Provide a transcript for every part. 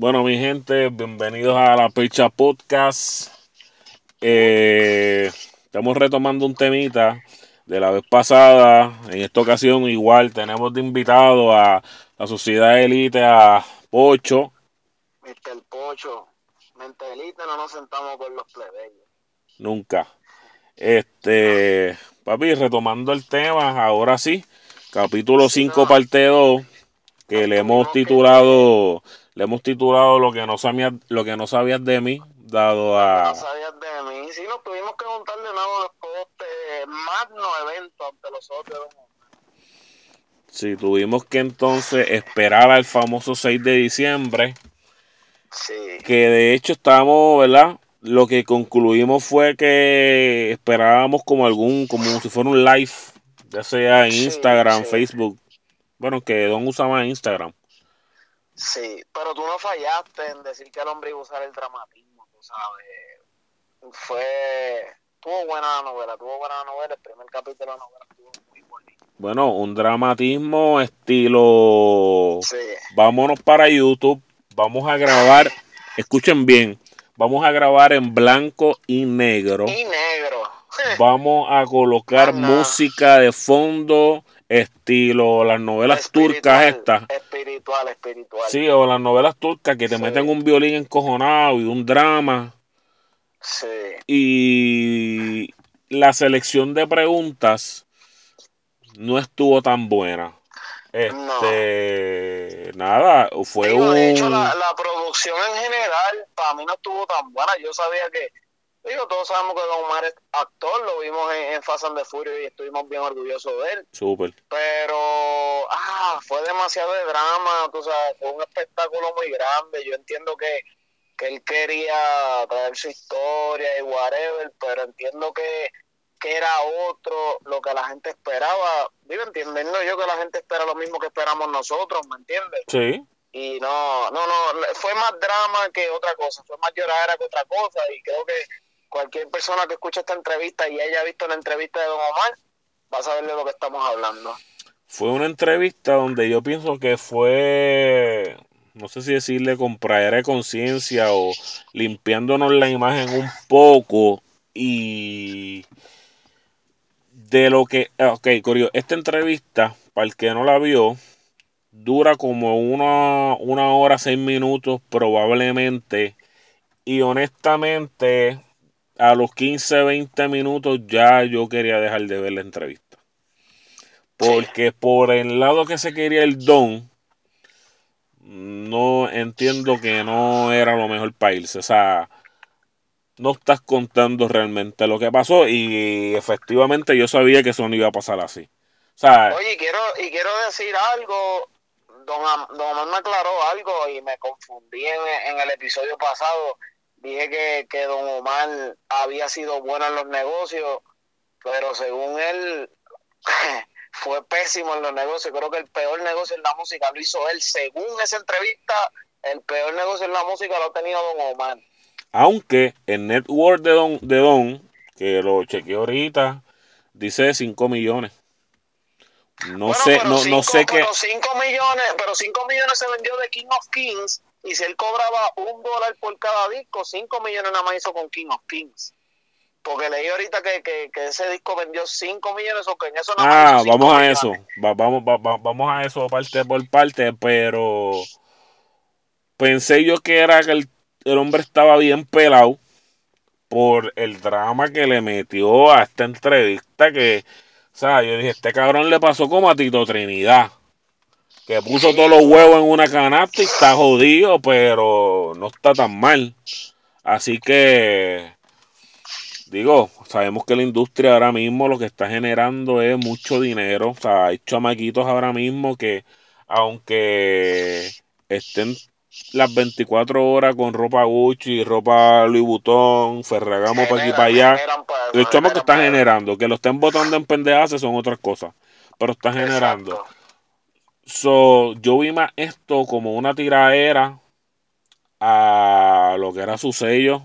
Bueno, mi gente, bienvenidos a la Pecha Podcast. Eh, estamos retomando un temita de la vez pasada. En esta ocasión, igual, tenemos de invitado a la Sociedad Elite a Pocho. Mr. Pocho, mente elite no nos sentamos con los plebeyos. Nunca. Este, papi, retomando el tema, ahora sí, capítulo Sí, 5, no. parte 2, que le hemos que- titulado, le hemos titulado lo que no sabías, lo que no sabías de mí, dado Lo que a no sabías de mí. Sí, nos tuvimos que juntar de nuevo después de este magno evento ante los Omar. Sí, tuvimos que entonces esperar al famoso 6 de diciembre, Sí, que de hecho estábamos, ¿verdad? Lo que concluimos fue que esperábamos como algún, como si fuera un live, ya sea en Instagram, sí. Facebook. Bueno, que Don usaba Instagram. Sí. Pero tú no fallaste en decir que el hombre iba a usar el dramatismo, tú sabes. Fue... Tuvo buena la novela, tuvo buena la novela. El primer capítulo de la novela estuvo muy bonito. Bueno, un dramatismo estilo. Sí. Vámonos para YouTube, vamos a grabar, escuchen bien, vamos a grabar en blanco y negro. Y negro. Vamos a colocar nada. música de fondo, estilo las novelas turcas Espiritual, estas. Espiritual, espiritual. Sí, o las novelas turcas que te Sí. meten un violín encojonado y un drama. Sí. Y la selección de preguntas no estuvo tan buena. Este, nada, fue Digo, un de hecho, la, la producción en general para mí no estuvo tan buena. Yo sabía que, digo, todos sabemos que Don Omar es actor, lo vimos en, en Fast and the Furious y estuvimos bien orgullosos de él. súper. Pero, ah, fue demasiado de drama, tú sabes, fue un espectáculo muy grande. Yo entiendo que, que él quería traer su historia y whatever, pero entiendo que, que era otro lo que la gente esperaba. Digo, entendiendo yo que la gente espera lo mismo que esperamos nosotros, ¿me entiendes? Sí, y no, no, no, fue más drama que otra cosa, fue más lloradera que otra cosa y creo que cualquier persona que escuche esta entrevista y haya visto la entrevista de Don Omar va a saber de lo que estamos hablando. fue una entrevista donde yo pienso que fue, no sé si decirle compradera de conciencia o limpiándonos la imagen un poco y de lo que, ah, ok, Corio, esta entrevista, para el que no la vio, dura como una, una hora, seis minutos probablemente y honestamente a los 15, 20 minutos ya yo quería dejar de ver la entrevista. Porque por el lado que se quería el don, no entiendo que no era lo mejor para irse. O sea, no estás contando realmente lo que pasó y efectivamente yo sabía que eso no iba a pasar así. O sea, Oye, y quiero, y quiero decir algo, Don, Am- Don me aclaró algo y me confundí en, en el episodio pasado. Dije que, que Don Omar había sido bueno en los negocios, pero según él fue pésimo en los negocios. Creo que el peor negocio en la música lo hizo él. Según esa entrevista, el peor negocio en la música lo ha tenido Don Omar. aunque el network de Don, de Don que lo chequeé ahorita, dice 5 millones. No bueno, sé, no, cinco, no sé qué. pero 5 millones, pero 5 millones se vendió de King of Kings y si él cobraba un dólar por cada disco, 5 millones nada más hizo con King of Kings. Porque leí ahorita que, que, que ese disco vendió 5 millones o que en eso nada más Ah, vamos a millones. eso. Va- vamos, va- va- vamos a eso parte por parte, pero pensé yo que era que el, el hombre estaba bien pelado por el drama que le metió a esta entrevista que, sea, yo dije, este cabrón le pasó como a Tito Trinidad, que puso todos los huevos en una canasta y está jodido, pero no está tan mal. Así que, digo, sabemos que la industria ahora mismo lo que está generando es mucho dinero. O sea, hay chamaquitos ahora mismo que, aunque estén las 24 horas con ropa Gucci, ropa Louis Vuitton, Ferragamo para aquí para allá, los chamos que están generando, que lo estén botando en pendejas son otras cosas, pero están generando. Exacto. So, yo vi más esto como una tiraera a lo que era su sello,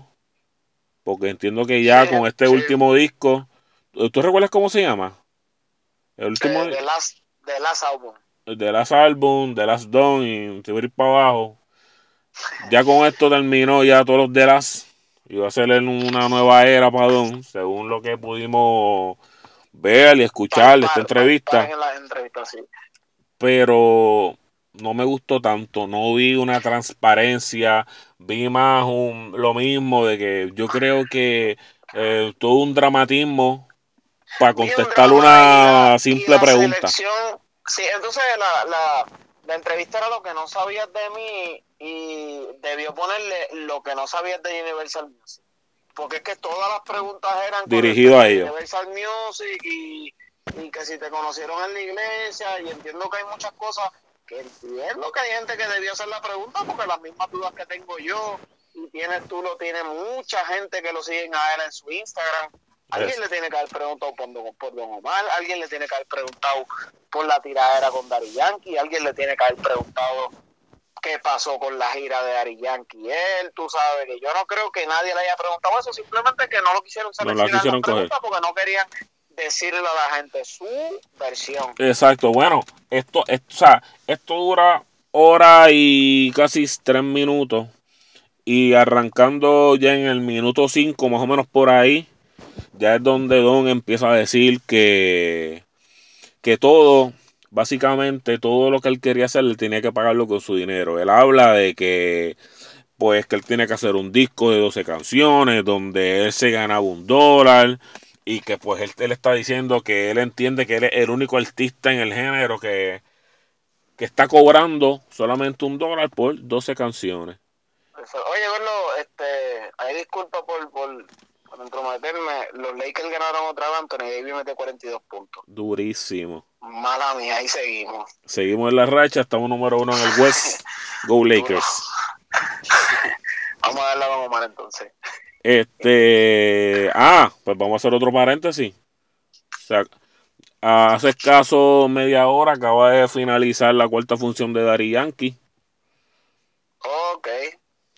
porque entiendo que ya Sí, con este sí. último disco, ¿tú recuerdas cómo se llama? El último Eh, de Last, de Last Album. de Last Album, de Last Dawn y se va a ir para abajo. Ya con esto terminó ya todos los de las. Iba a ser una nueva era para Don, según lo que pudimos ver y escuchar de esta entrevista. en sí. Pero no me gustó tanto, no vi una transparencia, vi más un, lo mismo de que yo creo que eh, todo un dramatismo para contestar un una la, simple pregunta. Sí, entonces la, la, la, entrevista era lo que no sabías de mí y debió ponerle lo que no sabías de Universal Music. Porque es que todas las preguntas eran dirigidas a ellos. Universal Music y, y que si te conocieron en la iglesia y entiendo que hay muchas cosas que entiendo que hay gente que debió hacer la pregunta porque las mismas dudas que tengo yo y tienes tú lo tiene mucha gente que lo siguen a él en su Instagram Alguien le tiene que haber preguntado por Don, por Don, Omar, alguien le tiene que haber preguntado por la tiradera con Dari Yankee, alguien le tiene que haber preguntado qué pasó con la gira de Dari Yankee. Él, tú sabes que yo no creo que nadie le haya preguntado eso, simplemente que no lo quisieron seleccionar no quisieron preguntas porque no querían decirle a la gente su versión. Exacto, bueno, esto, esto, o sea, esto dura hora y casi tres minutos. Y arrancando ya en el minuto cinco, más o menos por ahí, ya es donde Don empieza a decir que, que todo, básicamente todo lo que él quería hacer, él tenía que pagarlo con su dinero. Él habla de que pues que él tiene que hacer un disco de 12 canciones donde él se ganaba un dólar y que pues él, él está diciendo que él entiende que él es el único artista en el género que, que está cobrando solamente un dólar por 12 canciones. Oye, verlo, este, hay disculpa por, por, Los Lakers ganaron otra vez, Anthony Davis mete 42 puntos. Durísimo. Mala mía, ahí seguimos. Seguimos en la racha, estamos número uno en el West. Go Lakers. vamos a darle a Don Omar entonces. Este. Ah, pues vamos a hacer otro paréntesis. O sea, hace escaso media hora acaba de finalizar la cuarta función de Dari Yankee. Ok.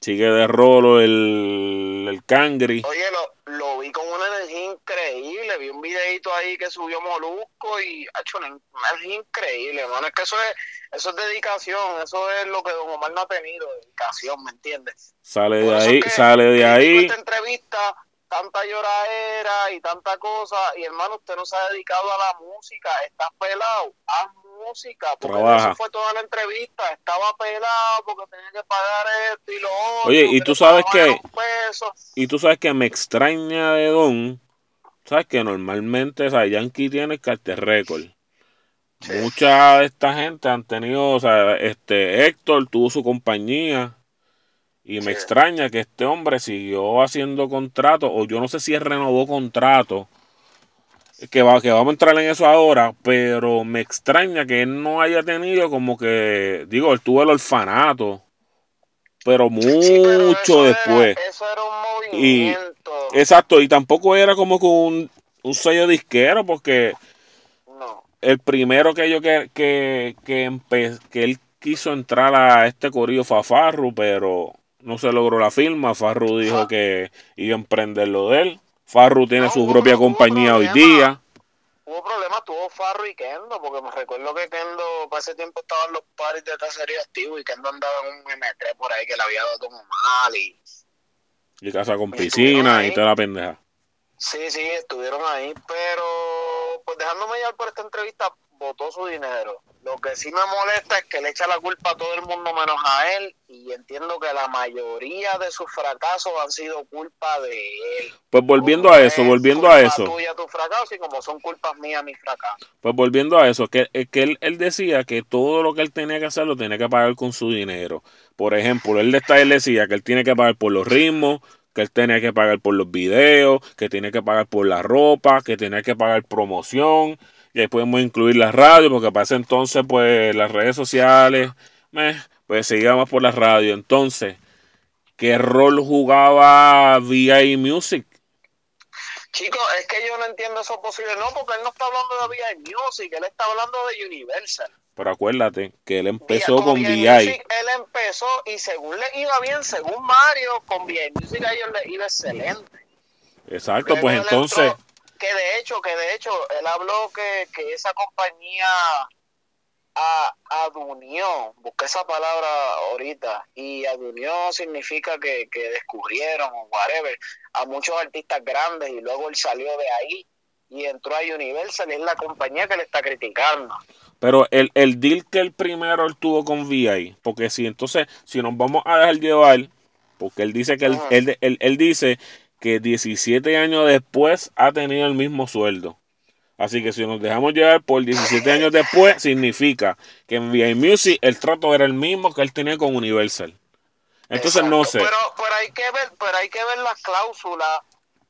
Sigue de rolo el, el Cangri. Oye, lo, lo, vi con una energía increíble. Vi un videito ahí que subió Molusco y ha hecho una, energía increíble, hermano. Es que eso es, eso es dedicación. Eso es lo que Don Omar no ha tenido, dedicación, ¿me entiendes? Sale de ahí, sale de ahí. Esta entrevista tanta lloradera y tanta cosa. Y hermano, usted no se ha dedicado a la música, está pelado, haz música, porque eso fue toda la entrevista, estaba pelado porque tenía que pagar esto y lo otro. Oye, y tú sabes que, y tú sabes que me extraña de Don, sabes que normalmente, o sea, Yankee tiene el cartel récord. Mucha de esta gente han tenido, o sea, este Héctor tuvo su compañía, y me extraña que este hombre siguió haciendo contrato, o yo no sé si él renovó contrato, que, va, que vamos a entrar en eso ahora, pero me extraña que él no haya tenido como que, digo, él tuvo el orfanato, pero mucho después. eso era un movimiento. Y, exacto, y tampoco era como con un, un sello disquero, porque el primero que yo que, que, que, que él quiso entrar a este corillo Fafarru, pero no se logró la firma. Farru dijo que iba a emprender lo de él. Farru tiene su propia compañía hoy día. Hubo problemas, tuvo Farru y Kendo, porque me recuerdo que Kendo para ese tiempo estaban los pares de cacería activos y Kendo andaba en un M3 por ahí que le había dado todo mal y... Y casa con piscina y toda la pendeja. Sí, sí, estuvieron ahí, pero pues dejándome llevar por esta entrevista, votó su dinero. Lo que sí me molesta es que le echa la culpa a todo el mundo menos a él y entiendo que la mayoría de sus fracasos han sido culpa de él. Pues volviendo a eso, volviendo a eso. Tuya, tu fracaso y como son culpas mías mis fracasos. Pues volviendo a eso, que, que él, él, decía que todo lo que él tenía que hacer lo tenía que pagar con su dinero. Por ejemplo, él, él decía que él tiene que pagar por los ritmos, que él tenía que pagar por los videos, que tiene que pagar por la ropa, que tenía que pagar promoción, y ahí podemos incluir la radio, porque para ese entonces, pues, las redes sociales, pues seguíamos por la radio. Entonces, ¿qué rol jugaba VI Music? Chicos, es que yo no entiendo eso posible. No, porque él no está hablando de VI Music, él está hablando de Universal. Pero acuérdate que él empezó con, VI. él empezó y según le iba bien, según Mario, con VI Music a ellos le iba excelente. Exacto, pues entonces que de hecho, que de hecho, él habló que, que esa compañía a, adunió, busqué esa palabra ahorita, y adunió significa que, que descubrieron o whatever a muchos artistas grandes y luego él salió de ahí y entró a Universal, es la compañía que le está criticando. Pero el, el deal que el primero él tuvo con VI, porque si entonces, si nos vamos a dejar llevar, porque él dice que él, él, él- él dice que 17 años después ha tenido el mismo sueldo. Así que si nos dejamos llevar por 17 años después, significa que en VI Music el trato era el mismo que él tenía con Universal. Entonces no sé, Pero, pero hay que ver, pero hay que ver las cláusulas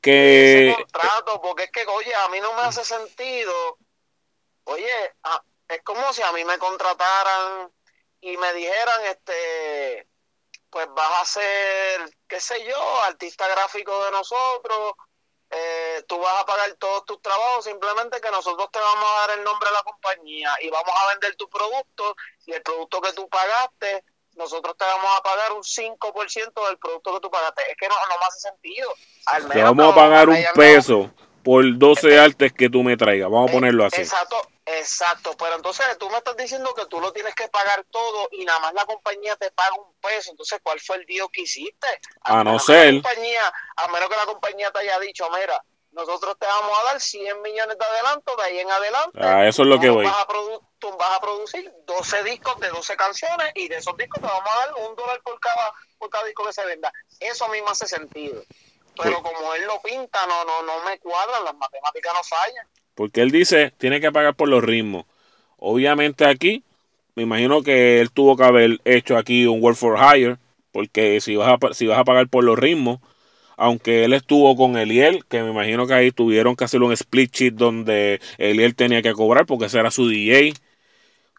de ese que contrato, porque es que, oye, a mí no me hace sentido. Oye, es como si a mí me contrataran y me dijeran, este, pues vas a ser, qué sé yo, artista gráfico de nosotros, eh, tú vas a pagar todos tus trabajos, simplemente que nosotros te vamos a dar el nombre de la compañía y vamos a vender tu producto y el producto que tú pagaste, nosotros te vamos a pagar un 5% del producto que tú pagaste. Es que no, no me hace sentido. Al te menos que vamos a pagar un peso por 12 artes que tú me traigas. Vamos a eh, ponerlo así. Exacto, exacto. Pero entonces tú me estás diciendo que tú lo tienes que pagar todo y nada más la compañía te paga un peso. Entonces, ¿cuál fue el deal que hiciste? A no menos que ser- la compañía, a menos que la compañía te haya dicho, mira, nosotros te vamos a dar 100 millones de adelanto, de ahí en adelante. Ah, eso es lo que voy. Vas a tú vas a producir 12 discos de 12 canciones y de esos discos te vamos a dar un dólar por cada, por cada disco que se venda. Eso a mí me hace sentido. Pero como él lo pinta, no, no, no me cuadran, las matemáticas no fallan. Porque él dice, tiene que pagar por los ritmos. Obviamente aquí, me imagino que él tuvo que haber hecho aquí un Work for Hire, porque si vas a, si vas a pagar por los ritmos, aunque él estuvo con Eliel, que me imagino que ahí tuvieron que hacer un split sheet donde Eliel tenía que cobrar porque ese era su DJ.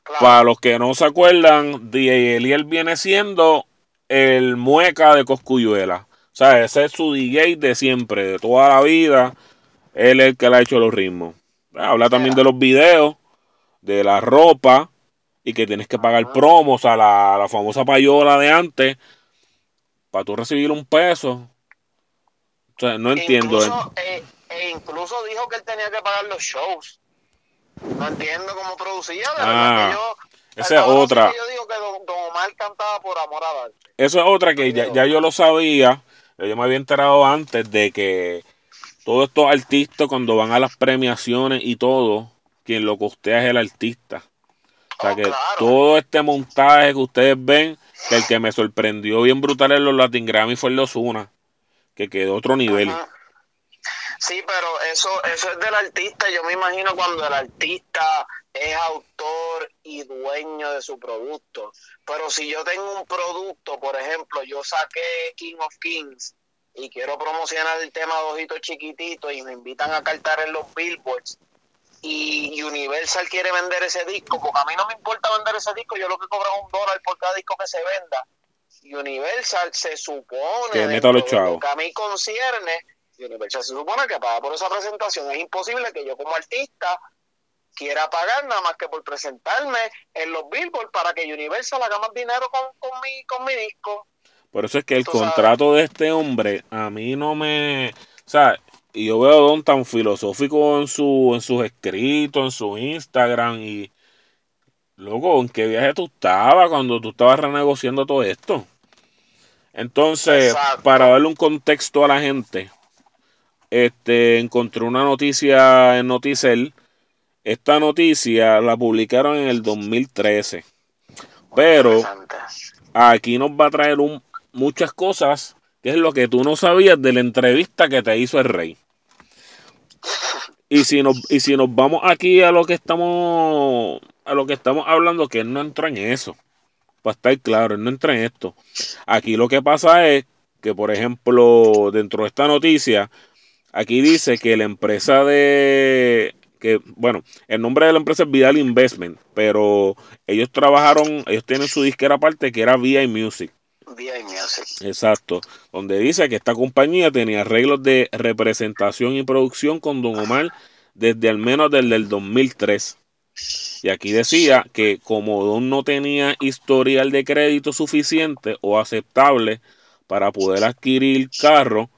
Claro. Para los que no se acuerdan, DJ Eliel viene siendo el mueca de Coscuyuela. O sea, ese es su DJ de siempre, de toda la vida. Él es el que le ha hecho los ritmos. Habla también de los videos, de la ropa y que tienes que pagar promos a la, la famosa payola de antes para tú recibir un peso. O sea, no entiendo. Incluso, eh, e incluso dijo que él tenía que pagar los shows. No entiendo cómo producía, de verdad Ah, que yo. esa es otra. yo digo que don, don Omar cantaba por amor arte. Eso es otra que ya, ya yo lo sabía. Yo me había enterado antes de que todos estos artistas cuando van a las premiaciones y todo, quien lo costea es el artista. O sea Oh, que claro. todo este montaje que ustedes ven, que el que me sorprendió bien brutal en los Latin Grammy fue el de Ozuna, que quedó otro nivel. Ajá. Sí, pero eso, eso es del artista. Yo me imagino cuando el artista es autor y dueño de su producto. Pero si yo tengo un producto, por ejemplo, yo saqué King of Kings y quiero promocionar el tema de Ojitos Chiquititos y me invitan a cantar en los billboards y Universal quiere vender ese disco, porque a mí no me importa vender ese disco, yo lo que cobro es un dólar por cada disco que se venda. Universal se supone, Que meta los chavos. que a mí concierne, Universal se supone que paga por esa presentación. Es imposible que yo como artista quiera pagar nada más que por presentarme en los billboards para que Universal haga más dinero con, con, mi, con mi disco. Por eso es que el sabes. contrato de este hombre a mí no me... O sea, y yo veo a Don tan filosófico en, su, en sus escritos, en su Instagram y... Loco, ¿en qué viaje tú estabas cuando tú estabas renegociando todo esto? Entonces, Exacto. para darle un contexto a la gente, este, encontré una noticia en Noticel. Esta noticia la publicaron en el 2013. Pero aquí nos va a traer un, muchas cosas, que es lo que tú no sabías de la entrevista que te hizo el rey. Y si nos, y si nos vamos aquí a lo que estamos a lo que estamos hablando, que él no entra en eso. Para estar claro, él no entra en esto. Aquí lo que pasa es que, por ejemplo, dentro de esta noticia, aquí dice que la empresa de que bueno, el nombre de la empresa es Vidal Investment, pero ellos trabajaron, ellos tienen su disquera aparte que era VI Music. Exacto, donde dice que esta compañía tenía arreglos de representación y producción con Don Omar desde al menos desde el 2003. Y aquí decía que como Don no tenía historial de crédito suficiente o aceptable para poder adquirir carro,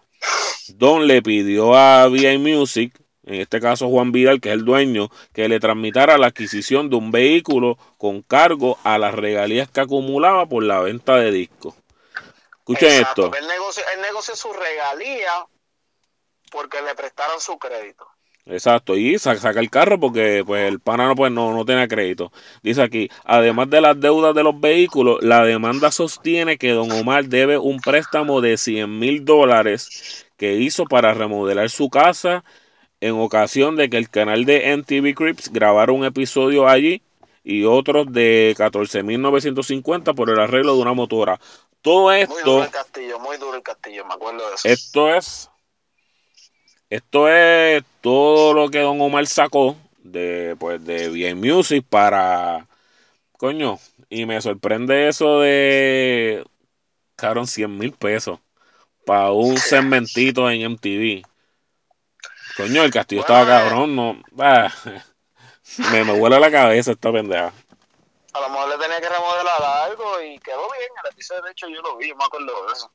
Don le pidió a VI Music en este caso Juan Vidal, que es el dueño, que le transmitara la adquisición de un vehículo con cargo a las regalías que acumulaba por la venta de discos. Escuchen Exacto, esto. que él negocia, él negocia su regalía porque le prestaron su crédito. Exacto, y sa- saca el carro porque pues el pana no, pues, no, no tenía crédito. Dice aquí, además de las deudas de los vehículos, la demanda sostiene que don Omar debe un préstamo de 100 mil dólares que hizo para remodelar su casa en ocasión de que el canal de NTV Crips grabara un episodio allí y otros de 14.950 por el arreglo de una motora. Todo Muy duro esto, el castillo, muy duro el castillo, me acuerdo de eso. esto es esto es todo lo que Don Omar sacó de pues de bien Music para coño y me sorprende eso de cabrón 100 mil pesos para un segmentito en MTV coño el castillo Bueno, estaba cabrón no ah, me, me huele la cabeza esta pendeja A lo mejor le tenía que remodelar algo y quedó bien. El episodio, de hecho, yo lo vi, yo me acuerdo de eso.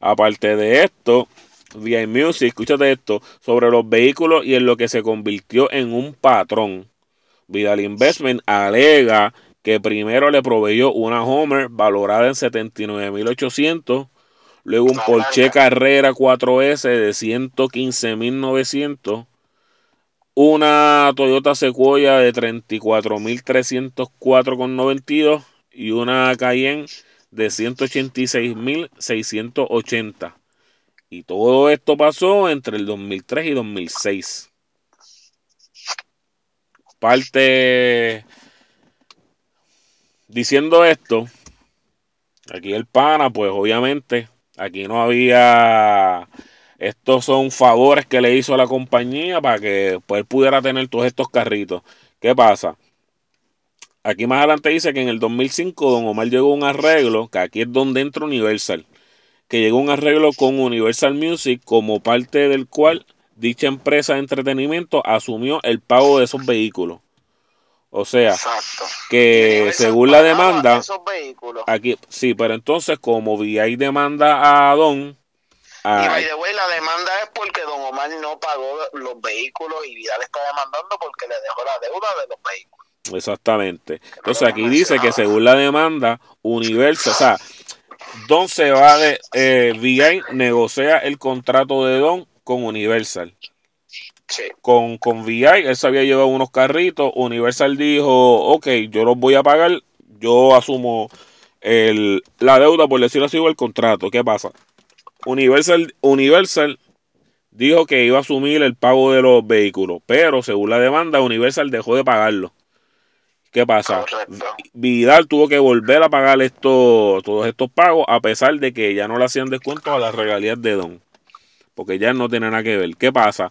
aparte de esto VI Music escúchate esto sobre los vehículos y en lo que se convirtió en un patrón Vidal Investment alega que primero le proveyó una Homer valorada en 79.800, luego un Porsche. Carrera 4S de 115.900, una Toyota Sequoia de 34.304,92 y una Cayenne de 186.680. Y todo esto pasó entre el 2003 y 2006. Parte diciendo esto, aquí el pana, pues obviamente, aquí no había. Estos son favores que le hizo a la compañía para que pues, él pudiera tener todos estos carritos. ¿Qué pasa? Aquí más adelante dice que en el 2005 Don Omar llegó a un arreglo, que aquí es donde entra Universal, que llegó a un arreglo con Universal Music como parte del cual dicha empresa de entretenimiento asumió el pago de esos vehículos. O sea, Exacto. que según la demanda, Esos vehículos. Aquí, sí, pero entonces, como VI demanda a Don. Y a- by the way, la demanda es porque Don Omar no pagó los vehículos y Vidal está demandando porque le dejó la deuda de los vehículos. exactamente. Entonces, aquí dice que según la demanda, Universal, o sea, Don se va de. Eh, VI negocia el contrato de Don con Universal. Sí. Con, con VI, él se había llevado unos carritos. Universal dijo: Ok, yo los voy a pagar. Yo asumo el, la deuda, por decirlo así, o el contrato. ¿Qué pasa? Universal, Universal dijo que iba a asumir el pago de los vehículos, pero según la demanda, Universal dejó de pagarlo. ¿Qué pasa? Correcto. Vidal tuvo que volver a pagar esto, todos estos pagos, a pesar de que ya no le hacían descuento a las regalías de Don, porque ya no tiene nada que ver. ¿Qué pasa?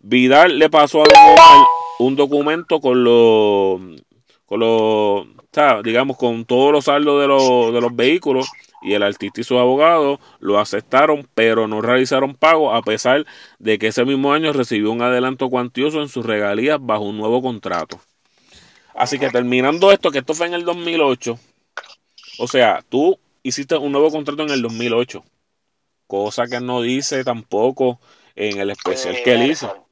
Vidal le pasó a Don Omar un documento con los, con los, digamos, con todos los saldos de los, de los vehículos y el artista y sus abogados lo aceptaron, pero no realizaron pago a pesar de que ese mismo año recibió un adelanto cuantioso en sus regalías bajo un nuevo contrato. Así que terminando esto, que esto fue en el 2008, o sea, tú hiciste un nuevo contrato en el 2008, cosa que no dice tampoco en el especial que él hizo.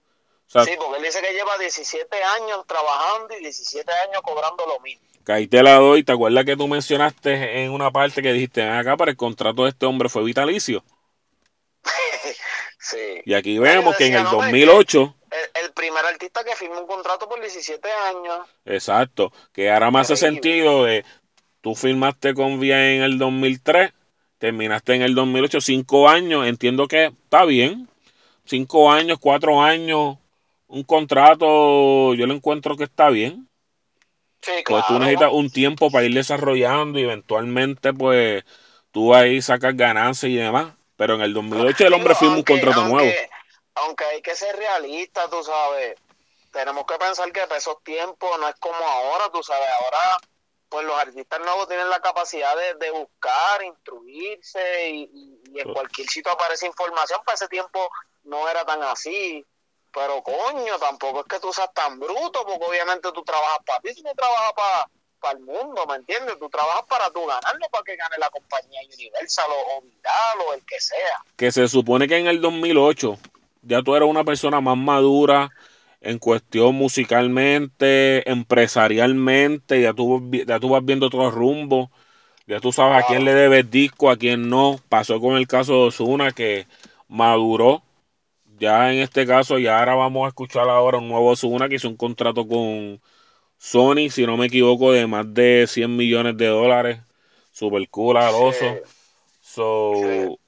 Sí, porque él dice que lleva 17 años trabajando y 17 años cobrando lo mismo. Que ahí te la doy. ¿Te acuerdas que tú mencionaste en una parte que dijiste, "Ven acá, para el contrato de este hombre fue vitalicio? Sí. Y aquí vemos que en el no, es que 2008, El, el primer artista que firmó un contrato por 17 años. exacto, que ahora más hace sentido de, tú firmaste con VIA en el 2003, terminaste en el 2008, cinco años, entiendo que está bien, cinco años, cuatro años, un contrato, yo lo encuentro que está bien. Sí, Pues tú necesitas un tiempo para ir desarrollando y eventualmente pues tú ahí sacas ganancias y demás. Pero en el 2008 el hombre firma un aunque, contrato nuevo. aunque, aunque hay que ser realista, tú sabes. Tenemos que pensar que para esos tiempos no es como ahora, tú sabes. Ahora, pues los artistas nuevos tienen la capacidad de, de buscar, instruirse y, y- y en cualquier sitio aparece información. Para ese tiempo no era tan así. Pero coño, tampoco es que tú seas tan bruto, porque obviamente tú trabajas para ti, tú no trabajas para para el mundo, ¿me entiendes? Tú trabajas para tú ganarlo, para que gane la compañía Universal o, Vidal o el que sea. Que se supone que en el 2008 ya tú eres una persona más madura en cuestión musicalmente, empresarialmente, ya tú, ya tú vas viendo otro rumbo, ya tú sabes a quién le debes disco, a quién no. Pasó con el caso de Osuna que maduró. Ya en este caso, ya ahora vamos a escuchar ahora un nuevo Osuna que hizo un contrato con Sony, si no me equivoco, de más de 100 millones de dólares. Super cool, aloso. So,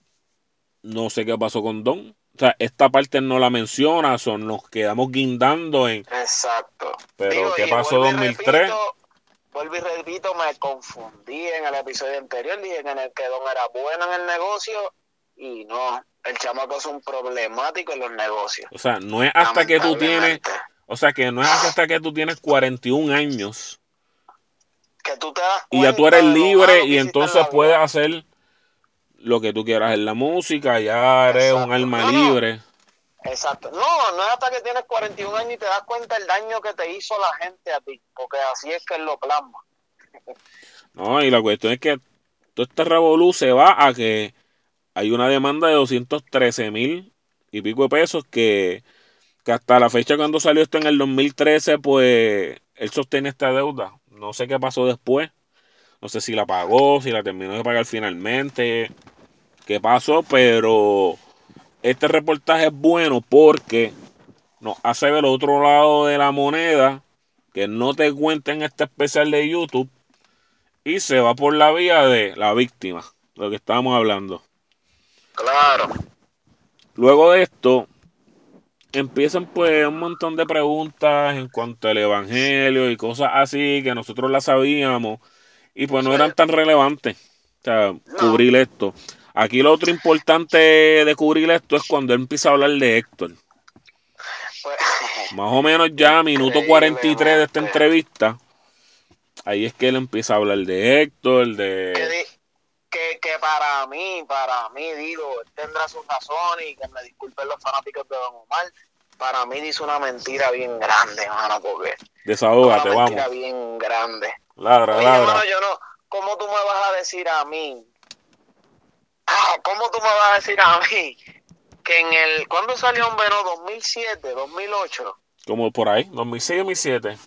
no sé qué pasó con Don. O sea, esta parte no la menciona, son, nos quedamos guindando en. Exacto. Pero, Digo, ¿qué pasó y 2003? repito, vuelvo y repito, me confundí en el episodio anterior, dije en el que Don era bueno en el negocio y no, el chamaco es un problemático en los negocios. O sea, no es hasta que tú tienes, o sea, que no es hasta que tú tienes 41 años Que tú te das y ya tú eres libre y entonces puedes hacer lo que tú quieras en la música, ya eres un alma No, no. libre. Exacto. No, no es hasta que tienes 41 años y te das cuenta el daño que te hizo la gente a ti, porque así es que él lo plasma. No, y la cuestión es que todo este revolú se va a que hay una demanda de 213 mil y pico de pesos que, que hasta la fecha cuando salió esto en el 2013, pues él sostiene esta deuda. No sé qué pasó después. No sé si la pagó, si la terminó de pagar finalmente, qué pasó, pero este reportaje es bueno porque nos hace ver el otro lado de la moneda que no te cuenta en este especial de YouTube y se va por la vía de la víctima, lo que estábamos hablando. Claro. Luego de esto, empiezan pues un montón de preguntas en cuanto al evangelio y cosas así que nosotros las sabíamos y pues no eran tan relevantes. O sea, No. cubrir esto. Aquí lo otro importante de cubrir esto es cuando él empieza a hablar de Héctor. Pues, Más o menos ya minuto 43 de esta entrevista. Ahí es que él empieza a hablar de Héctor, de... que, para mí, para mí, digo, él tendrá sus razones y que me disculpen los fanáticos de Don Omar. Para mí dice una mentira bien grande, hermano, porque Desahógate, una mentira vamos. bien grande. Ladra, Oye, ladra. hermano, yo no, ¿cómo tú me vas a decir a mí? Ah, ¿Cómo tú me vas a decir a mí que en el, ¿cuándo salió un Veno? ¿2007, 2008? Como por ahí, 2006, 2007.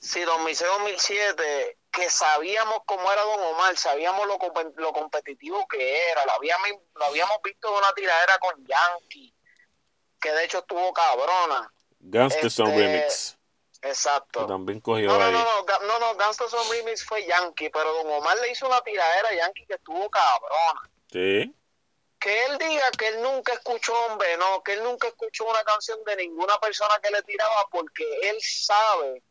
Sí, 2006, 2007, que sabíamos cómo era Don Omar, sabíamos lo, lo competitivo que era, lo habíamos, lo habíamos visto en una tiradera con Yankee, que de hecho estuvo cabrona. Gangster Son Este, Remix. Que Exacto. también cogió No, no, ahí. no, no, no, no, Gangsta's on Remix fue Yankee, pero Don Omar le hizo una tiradera a Yankee que estuvo cabrona. Sí. Que él diga que él nunca escuchó Hombre, no, que él nunca escuchó una canción de ninguna persona que le tiraba porque él sabe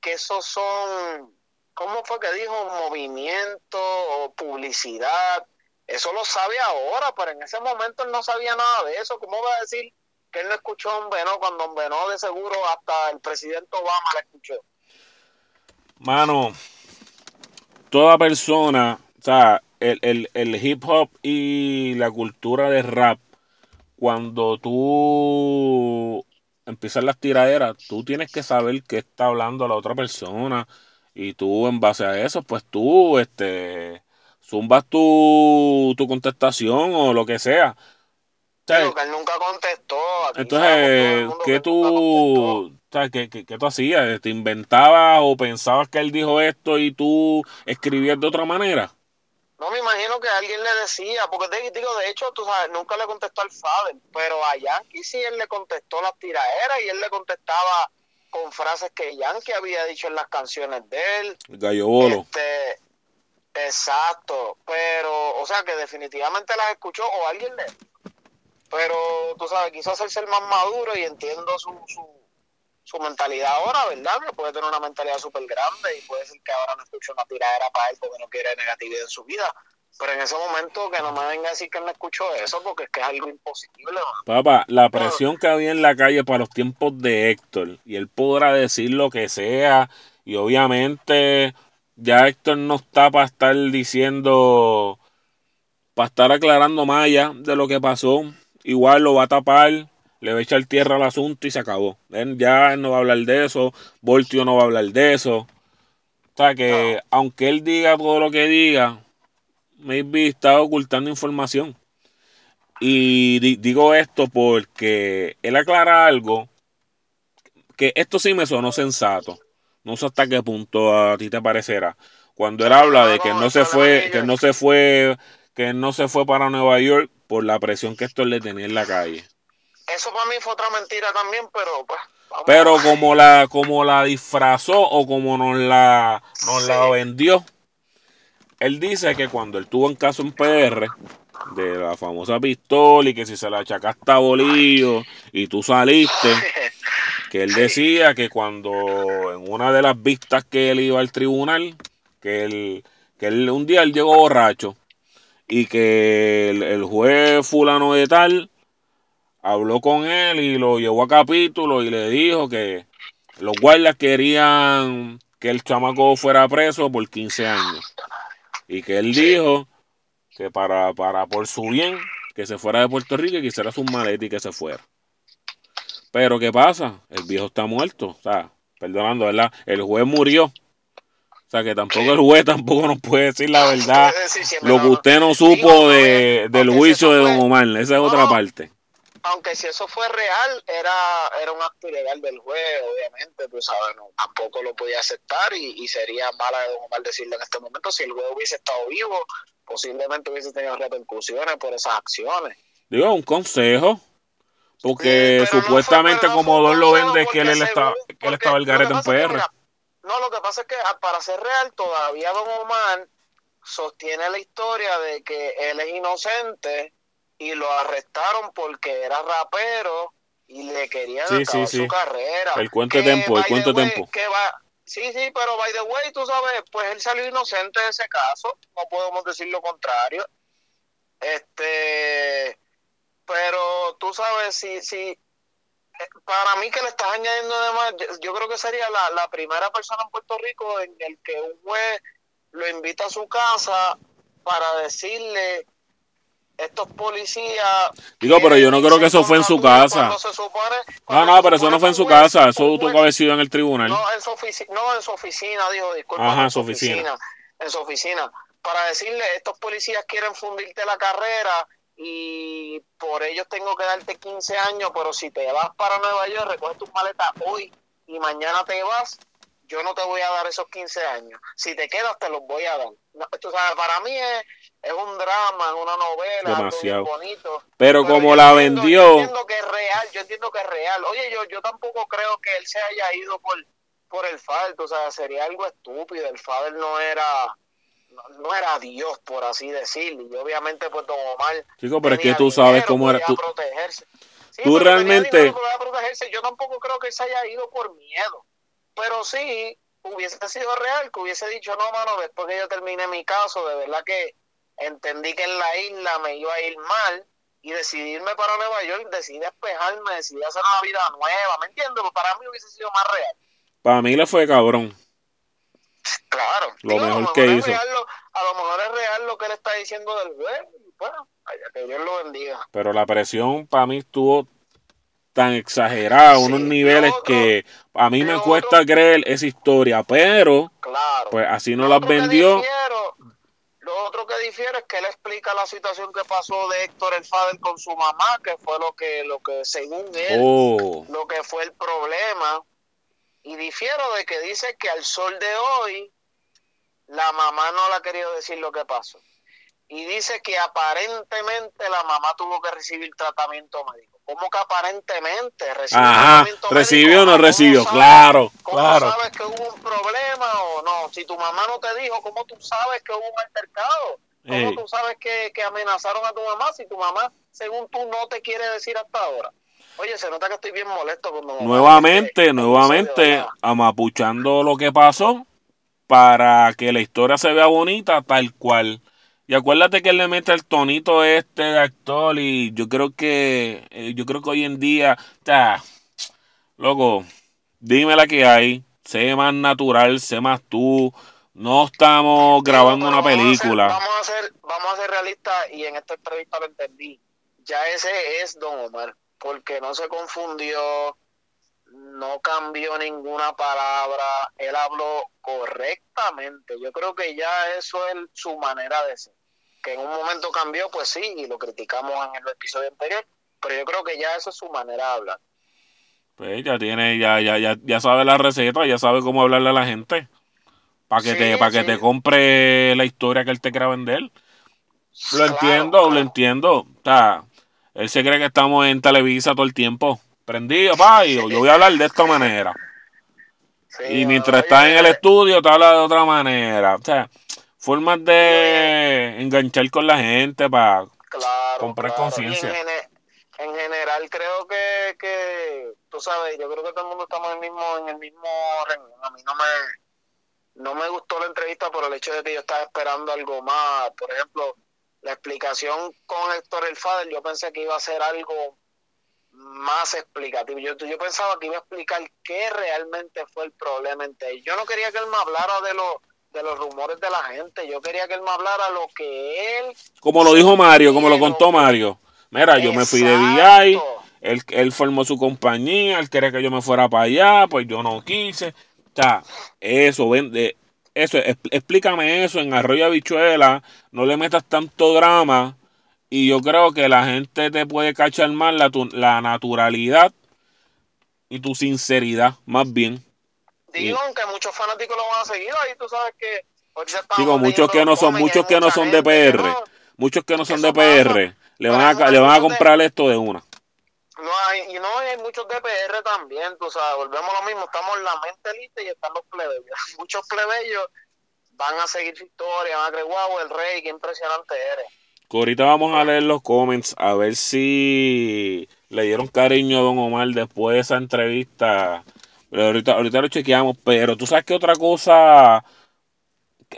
que esos son, ¿cómo fue que dijo? Movimiento o publicidad. Eso lo sabe ahora, pero en ese momento él no sabía nada de eso. ¿Cómo va a decir que él no escuchó Hombre, no? Cuando Hombre, no, de seguro hasta el presidente Obama la escuchó. Mano, toda persona, o sea, el, el, el hip hop y la cultura de rap, cuando tú empiezas las tiraderas, tú tienes que saber qué está hablando la otra persona y tú en base a eso, pues tú, este, zumbas tu, tu contestación o lo que sea. O sea, Digo que él nunca contestó. Aquí entonces, ¿qué tú, o sea, qué, qué- qué tú hacías? ¿Te inventabas o pensabas que él dijo esto y tú escribías de otra manera? No me imagino que alguien le decía, porque te digo, de hecho, tú sabes, nunca le contestó al Fader, pero a Yankee sí él le contestó las tiraderas y él le contestaba con frases que Yankee había dicho en las canciones de él. Gallo bolo. Este, exacto, pero, o sea, que definitivamente las escuchó o alguien le. Pero, tú sabes, quiso hacerse el más maduro y entiendo su, su, su mentalidad ahora, ¿verdad? Que puede tener una mentalidad súper grande y puede ser que ahora no escuche una tiradera para él porque no quiere negatividad en su vida. Pero en ese momento que no me venga a decir que no escuchó eso porque es que es algo imposible. Papá, la presión que había en la calle para los tiempos de Héctor, y él podrá decir lo que sea, y obviamente ya Héctor no está para estar diciendo, para estar aclarando más allá de lo que pasó, igual lo va a tapar, le va a echar tierra al asunto y se acabó. Él ya él no va a hablar de eso, Voltio no va a hablar de eso. O sea que, aunque él diga todo lo que diga, maybe está ocultando información. Y di- digo esto porque él aclara algo que esto sí me sonó sensato. No sé hasta qué punto a ti te parecerá. Cuando él habla de que no se fue, que no se fue, que no se fue para Nueva York por la presión que esto le tenía en la calle. Eso para mí fue otra mentira también, pero pues. Vamos Pero como la, como la disfrazó o como nos la, nos la vendió, él dice que cuando él tuvo en caso en PR de la famosa pistola y que si se la achacaste a bolillo y tú saliste, que él decía que cuando en una de las vistas que él iba al tribunal, que él, que él un día él llegó borracho y que el, el juez fulano de tal habló con él y lo llevó a capítulo y le dijo que los guardias querían que el chamaco fuera preso por 15 años y que él dijo que para, para por su bien que se fuera de Puerto Rico y que hiciera sus maletas y que se fuera. Pero ¿qué pasa? El viejo está muerto, o sea, perdonando, ¿verdad? El juez murió. O sea, que tampoco el juez tampoco nos puede decir la verdad. Decir Lo que usted no supo de, obvia- del juicio de Don Omar. Esa es No, otra parte. Aunque si eso fue real, era, era un acto ilegal del juez, obviamente, tú sabes, no, tampoco lo podía aceptar y, y sería mala de Don Omar decirlo en este momento. Si el juez hubiese estado vivo, posiblemente hubiese tenido repercusiones por esas acciones. Digo, un consejo. Porque supuestamente pero no fue como Don lo vende es que él, estaba, que él estaba el garete en PR. mira, no, lo que pasa es que ah, para ser real, todavía Don Omar sostiene la historia de que él es inocente y lo arrestaron porque era rapero y le querían Sí, acabar sí, su sí. carrera. El cuento de Que, tempo, el cuento de que va, sí, sí, pero by the way, tú sabes, pues él salió inocente de ese caso, no podemos decir lo contrario. Este, pero tú sabes, si, si, eh, para mí que le estás añadiendo además, yo, yo creo que sería la, la primera persona en Puerto Rico en el que un juez lo invita a su casa para decirle estos policías Digo, pero yo no creo que eso fue en su casa. se supone No, cuando no, se pero eso no fue en su juez- casa. Eso tuvo que haber sido en el tribunal. no en su oficina no en su oficina dijo disculpa Ajá, en su oficina. en su oficina para decirle estos policías quieren fundirte la carrera y por ellos tengo que darte 15 años pero si te vas para Nueva York recoges tus maletas hoy y mañana te vas yo no te voy a dar esos 15 años si te quedas te los voy a dar no, tú sabes, para mí es, es un drama es una novela Demasiado. bonito Pero como yo la entiendo- vendió- yo entiendo que es real, yo entiendo que es real. Oye, yo, yo tampoco creo que él se haya ido por, por el falto, o sea, sería algo estúpido. El Fader no era, no, no era Dios, por así decirlo. Y obviamente, pues Don Omar Chico, pero es que tú sabes cómo era. Tú, protegerse. Sí, tú pero realmente- protegerse. Yo tampoco creo que él se haya ido por miedo. Pero sí, hubiese sido real, que hubiese dicho, no, mano, después que yo terminé mi caso, de verdad que entendí que en la isla me iba a ir mal y decidí irme para Nueva York, decidí despejarme, decidí hacer una vida nueva, ¿me entiendes? Pues para mí hubiese sido más real. para mí le fue cabrón. Claro. Lo Digo, a mejor lo que mejor hizo. real lo- a lo mejor es real lo que él está diciendo del juez. Bueno, que Dios lo bendiga. Pero la presión para mí estuvo tan exagerada, Sí, unos niveles otro- que a mí me cuesta creer esa historia, pero Claro. pues así no las vendió. difiero- lo otro que difiere es que él explica la situación que pasó de Héctor el Fader con su mamá, que fue lo que, lo que según él, Oh, lo que fue el problema. Y difiero de que dice que al sol de hoy la mamá no le ha querido decir lo que pasó. Y dice que aparentemente la mamá tuvo que recibir tratamiento médico. ¿Cómo que aparentemente? ¿Recibió ajá, recibió o no ¿Cómo recibió, sabes- claro, ¿Cómo claro. sabes que hubo un problema o no? Si tu mamá no te dijo, ¿cómo tú sabes que hubo un altercado? ¿Cómo Ey. tú sabes que, que amenazaron a tu mamá si tu mamá, según tú, no te quiere decir hasta ahora? Oye, se nota que estoy bien molesto con mamá. Nuevamente, Este nuevamente, amapuchando lo que pasó para que la historia se vea bonita tal cual. Y acuérdate que él le mete el tonito este de actor y yo creo que eh, yo creo que hoy en día, ta, loco, dime la que hay, sé más natural, sé más tú. No estamos grabando una vamos a ser- película. Vamos a ser, vamos a ser realistas y en esta entrevista lo entendí. Ya ese es Don Omar, porque no se confundió, no cambió ninguna palabra, él habló correctamente. Yo creo que ya eso es su manera de ser. Que en un momento cambió, pues sí, y lo criticamos en el episodio anterior, pero yo creo que ya eso es su manera de hablar. Pues ya tiene, ya, ya, ya, ya sabe la receta, ya sabe cómo hablarle a la gente. Para que, Sí, te, para que te compre la historia que él te quiera vender. Lo Claro, entiendo, lo entiendo. O sea, él se cree que estamos en Televisa todo el tiempo. Prendido, pa, y yo, yo voy a hablar de esta manera. Sí, Y mientras estás en el estudio, te habla de otra manera. O sea, formas de enganchar con la gente para Claro, comprar claro. Y en, conciencia. en general creo que, que, tú sabes, yo creo que todo el mundo estamos en el mismo, en el mismo renglón. A mí no me, no me gustó la entrevista por el hecho de que yo estaba esperando algo más. Por ejemplo, la explicación con Héctor El Fader, yo pensé que iba a ser algo más explicativo. Yo, yo pensaba que iba a explicar qué realmente fue el problema entre ellos. Yo no quería que él me hablara de los de los rumores de la gente. Yo quería que él me hablara lo que él Como lo dijo Mario, como lo contó Mario. Mira, yo me fui de VI, él, él formó su compañía, él quería que yo me fuera para allá, pues yo no quise. Sea, eso, vende, eso, es- explícame eso en Arroyo Habichuela, no le metas tanto drama y yo creo que la gente te puede cachar más la, tu- la naturalidad y tu sinceridad, más bien. Digo, Y, aunque muchos fanáticos lo van a seguir, ahí tú sabes que Digo, muchos que no son, muchos que no son de PR, no, muchos que no son de PR, le van a, le van a de, comprar esto de una. no hay, y no hay muchos de PR también, tú sabes, volvemos a lo mismo, estamos en la mente lista y están los plebeyos. Muchos plebeyos van a seguir su historia, van a creer, wow, el rey, qué impresionante eres. Ahorita vamos a leer los comments a ver si le dieron cariño a Don Omar después de esa entrevista. Pero ahorita, ahorita lo chequeamos, pero tú sabes que otra cosa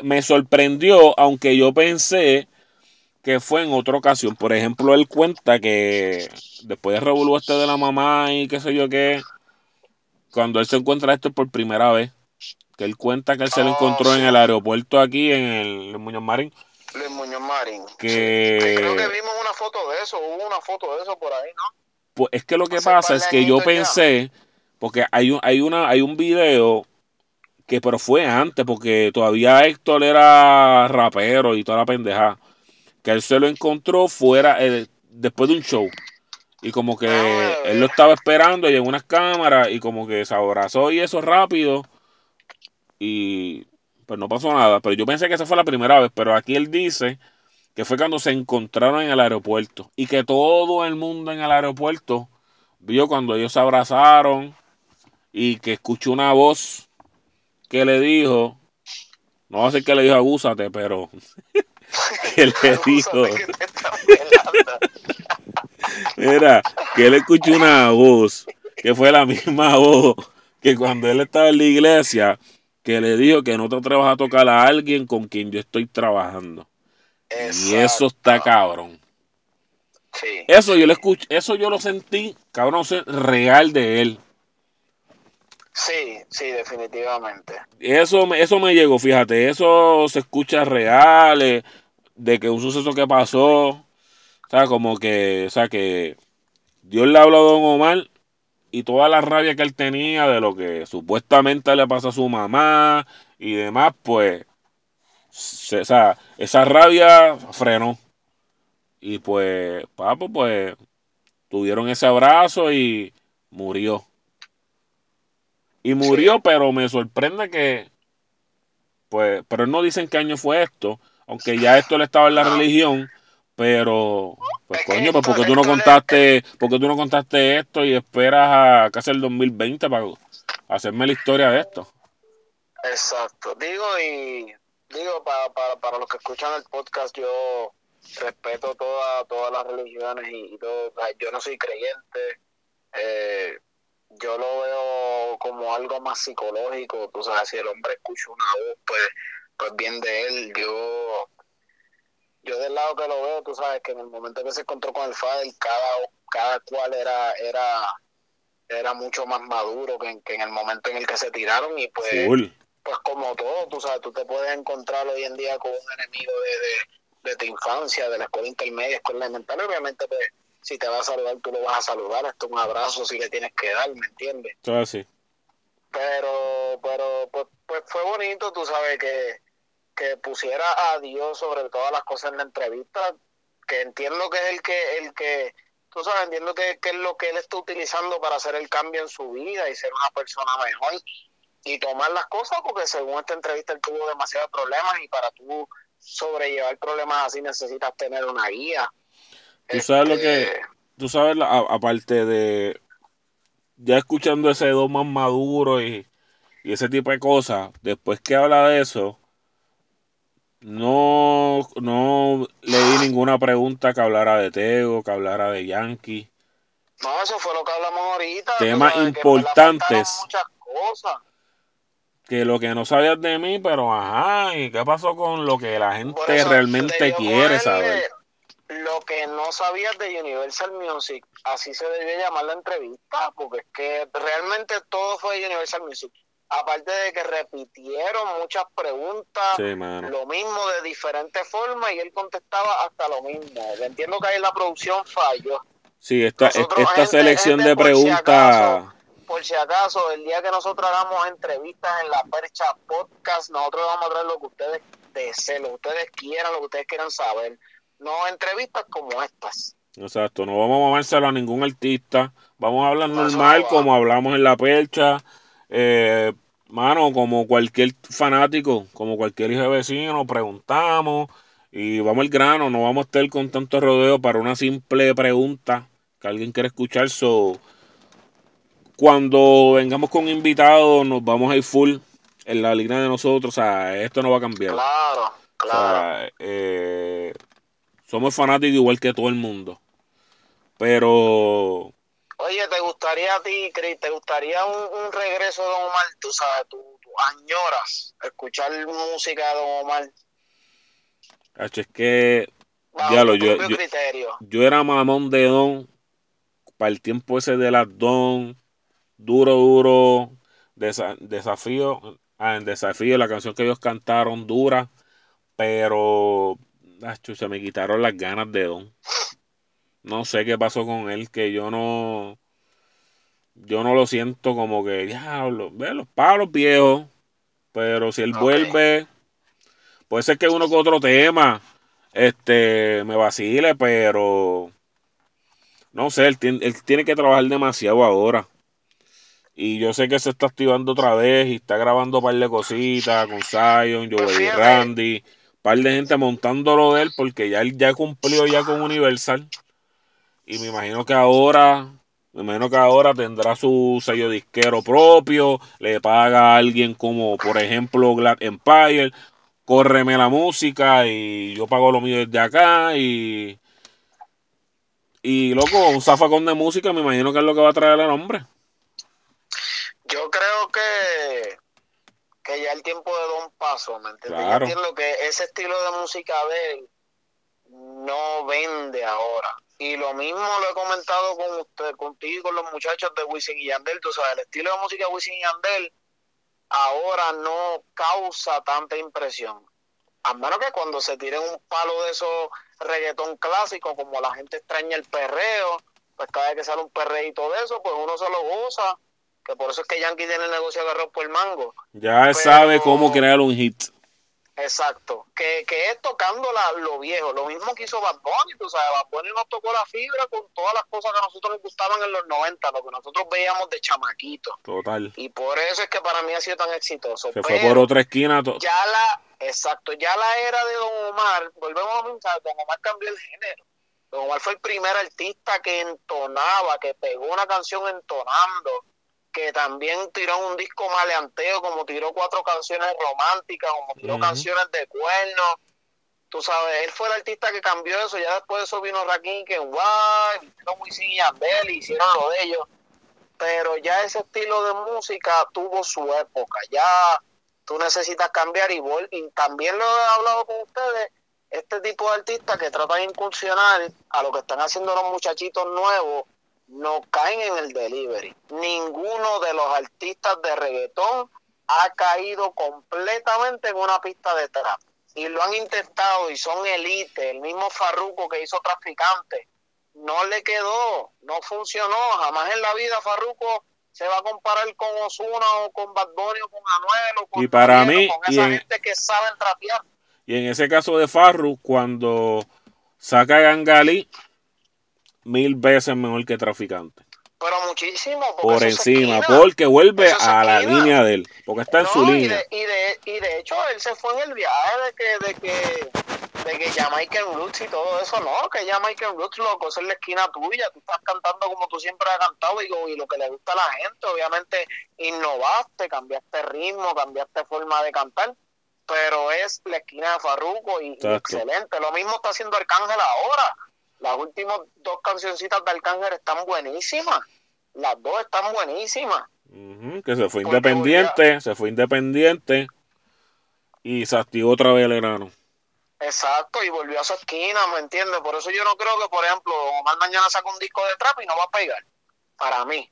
me sorprendió, aunque yo pensé que fue en otra ocasión. Por ejemplo, él cuenta que después de revolú este de la mamá y qué sé yo qué, cuando él se encuentra esto por primera vez, que él cuenta que él se lo Oh, encontró en el aeropuerto aquí en el Muñoz Marín, Luis Muñoz Marín, que creo que vimos una foto de eso, hubo una foto de eso por ahí, ¿no? pues es que lo que Hace pasa es que yo ya. pensé, porque hay un, hay una, hay un video que pero fue antes, porque todavía Héctor era rapero y toda la pendeja, que él se lo encontró fuera eh, después de un show. Y como que Déjame él lo estaba esperando y en unas cámaras y como que se abrazó y eso rápido y pues no pasó nada. Pero yo pensé que esa fue la primera vez, pero aquí él dice que fue cuando se encontraron en el aeropuerto y que todo el mundo en el aeropuerto vio cuando ellos se abrazaron y que escuchó una voz que le dijo, no va a ser que le dijo abúsate, pero que le dijo. Mira, que él escuchó una voz, que fue la misma voz que cuando él estaba en la iglesia, que le dijo que no te atrevas a tocar a alguien con quien yo estoy trabajando. Y eso está cabrón. Sí, Eso yo lo escuché, eso yo lo sentí, cabrón, real de él. Sí, sí, definitivamente. Eso, eso me llegó, fíjate, eso se escucha real, eh, de que un suceso que pasó, o sea, como que, o sea, que Dios le habló a Don Omar y toda la rabia que él tenía de lo que supuestamente le pasó a su mamá y demás, pues, o sea, esa rabia frenó. Y pues, papo, pues, tuvieron ese abrazo y murió. Y Sí, murió, pero me sorprende que, pues, pero no dicen qué año fue esto, aunque ya esto le estaba en la religión, pero, pues Es coño, pues porque tú no contaste, porque tú no contaste esto y esperas a casi el 2020 para hacerme la historia de esto. exacto. Digo, y digo, para, para, para los que escuchan el podcast, yo respeto toda, todas las religiones y, y todo. Yo no soy creyente. Eh, yo lo veo como algo más psicológico. Tú sabes, si el hombre escucha una voz, pues, pues bien de él. Yo, yo del lado que lo veo, tú sabes que en el momento que se encontró con el Fadel, cada, cada cual era, era, era mucho más maduro que en, que en el momento en el que se tiraron y pues, pues como todo, tú sabes, tú te puedes encontrar hoy en día con un enemigo de, de, de tu infancia, de la escuela intermedia, escuela elemental, obviamente pues si te va a saludar, tú lo vas a saludar, hasta un abrazo si le tienes que dar, ¿me entiendes? Todo así. Pero, pero, pues, pues fue bonito, tú sabes que, que pusiera a Dios sobre todas las cosas en la entrevista, que entiendo que es el que, el que, tú sabes, entiendo que, que es lo que él está utilizando para hacer el cambio en su vida y ser una persona mejor y tomar las cosas, porque según esta entrevista él tuvo demasiados problemas y para tú sobrellevar problemas así necesitas tener una guía. Tú sabes lo que, Este, tú sabes, la- a- aparte de ya escuchando ese dos más maduro y, y ese tipo de cosas, después que habla de eso, no, no leí ninguna pregunta que hablara de Tego, que hablara de Yankee. No, eso fue lo que hablamos ahorita, Temas que importantes cosas. que lo que no sabías de mí, pero ajá, ¿y qué pasó con lo que la gente realmente quiere saber? Lo que no sabías de Universal Music, así se debió llamar la entrevista, porque es que realmente todo fue de Universal Music. Aparte de que repitieron muchas preguntas, Sí, lo mismo de diferentes formas, y él contestaba hasta lo mismo. Entiendo que ahí la producción falló. Sí, esta, Nosotros, esta gente- selección gente, de si preguntas, por si acaso, el día que nosotros hagamos entrevistas en la Percha Podcast, nosotros vamos a traer lo que ustedes deseen, lo que ustedes quieran, lo que ustedes quieran saber. No entrevistas como estas. exacto, no vamos a mamárselo a ningún artista, vamos a hablar normal como hablamos en la percha, eh, mano, como cualquier fanático, como cualquier hijo de vecino, preguntamos y vamos al grano, no vamos a estar con tanto rodeo para una simple pregunta que alguien quiere escuchar, so cuando vengamos con invitados nos vamos a ir full en la línea de nosotros, o sea, esto no va a cambiar. Claro, O claro. sea, eh, somos fanáticos igual que todo el mundo. Pero Oye, ¿te gustaría a ti, Chris, te gustaría un, un regreso de Don Omar? Tú sabes, tú, tú añoras escuchar música de Don Omar Hacho, es que ya lo, yo era mamón de Don para el tiempo ese de las Don, duro, duro, desa- desafío, ah, en desafío, la canción que ellos cantaron dura, pero hacho, se me quitaron las ganas de Don. No sé qué pasó con él, que yo no, yo no lo siento como que, diablo, ve los palos viejos, pero si él vuelve, puede ser que uno con otro tema, este, me vacile, pero no sé, él tiene, él tiene que trabajar demasiado ahora. Y yo sé que se está activando otra vez y está grabando un par de cositas con Zion, Pues Joey fíjate, Randy, un par de gente montándolo de él porque ya él ya cumplió ya con Universal. Y me imagino que ahora, me imagino que ahora tendrá su sello disquero propio, le paga a alguien como por ejemplo Glad Empire, córreme la música y yo pago lo mío desde acá y y loco, un zafacón de música, me imagino que es lo que va a traer el hombre. yo creo que, que ya el tiempo de Don pasó, ¿me entiendes? Claro. Yo entiendo que ese estilo de música de él no vende ahora. Y lo mismo lo he comentado con usted, contigo y con los muchachos de Wisin y Yandel. Tú sabes, el estilo de música de Wisin y Yandel ahora no causa tanta impresión. A menos que cuando se tiren un palo de esos reggaetón clásico, como la gente extraña el perreo, pues cada vez que sale un perreíto de eso, pues uno se lo goza. Que por eso es que Yankee tiene el negocio agarrado por el mango. Ya Pero- sabe cómo crear un hit. Exacto, que, que es tocando la, lo viejo, lo mismo que hizo Bad Bunny, tú sabes, Bad Bunny nos tocó la fibra con todas las cosas que a nosotros nos gustaban en los 90, lo que nosotros veíamos de chamaquito, Total. y por eso es que para mí ha sido tan exitoso. Se fue por otra esquina. ya la, exacto, ya la era de Don Omar, volvemos a pensar, Don Omar cambió el género. Don Omar fue el primer artista que entonaba, que pegó una canción entonando, que también tiró un disco maleanteo, como tiró cuatro canciones románticas, como tiró canciones de cuernos. Tú sabes, él fue el artista que cambió eso, ya después de eso vino Rakim, que guay, vinieron Wisin y Yandel, y hicieron lo de ellos. Pero ya ese estilo de música tuvo su época, ya tú necesitas cambiar y, y también lo he hablado con ustedes, este tipo de artistas que tratan de incursionar a lo que están haciendo los muchachitos nuevos, no caen en el delivery. Ninguno de los artistas de reggaetón ha caído completamente en una pista de trap. Y lo han intentado y son elite. El mismo Farruko que hizo Traficante, no le quedó, no funcionó. Jamás en la vida Farruko se va a comparar con Osuna o con Bad Bunny o con Anuel o con Y para mí, y esa en- gente que saben trapear. Y en ese caso de Farru, cuando saca a Gangali, mil veces mejor que Traficante. Pero muchísimo, Por encima, porque vuelve a la línea de él, porque está en su y línea. de, y, de, y de hecho él se fue en el viaje de que, de que, de que Jamaican Roots y todo eso, no, que Jamaican Roots, loco, esa es la esquina tuya, tú estás cantando como tú siempre has cantado y, y lo que le gusta a la gente, obviamente innovaste, cambiaste ritmo, cambiaste forma de cantar, pero es la esquina de Farruko y, excelente, lo mismo está haciendo Arcángel ahora, las últimas dos cancioncitas de Arcángel están buenísimas, las dos están buenísimas. Ujú, que se fue Porque independiente, se fue independiente y se activó otra vez el enano. Exacto, y volvió a su esquina, ¿me entiendes? Por eso yo no creo que, por ejemplo, Omar mañana saca un disco de trap y no va a pegar. Para mí.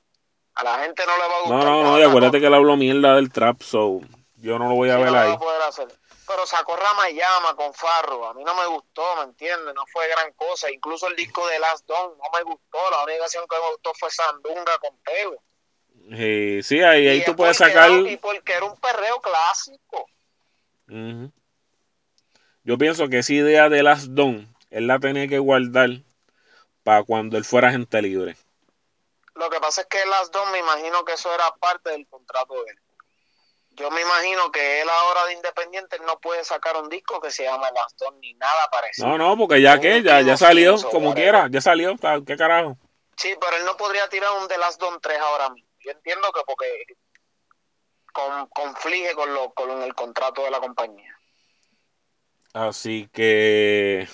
A la gente no le va a gustar. No, no, no, y acuérdate que él habló mierda del trap, so yo no lo voy a Sí, ver no lo va ahí. a poder hacer. Pero sacó Rama y Llama con Farro. A mí no me gustó, ¿me entiendes? No fue gran cosa. Incluso el disco de Last Don no me gustó. La única canción que me gustó fue Sandunga con Tego. Y sí, ahí, ahí tú es puedes sacar. Era, y porque era un perreo clásico. Ujú. Yo pienso que esa idea de Last Don, él la tenía que guardar para cuando él fuera gente libre. Lo que pasa es que Last Don me imagino que eso era parte del contrato de él. Yo me imagino que él ahora de independiente no puede sacar un disco que se llama Last Don ni nada parecido. No, no, porque ya que, ya, ya salió, como quiera, ya salió, ¿qué carajo? Sí, pero él no podría tirar un The Last Don 3 ahora mismo. Yo entiendo que porque con, conflige con, lo, con el contrato de la compañía. Así que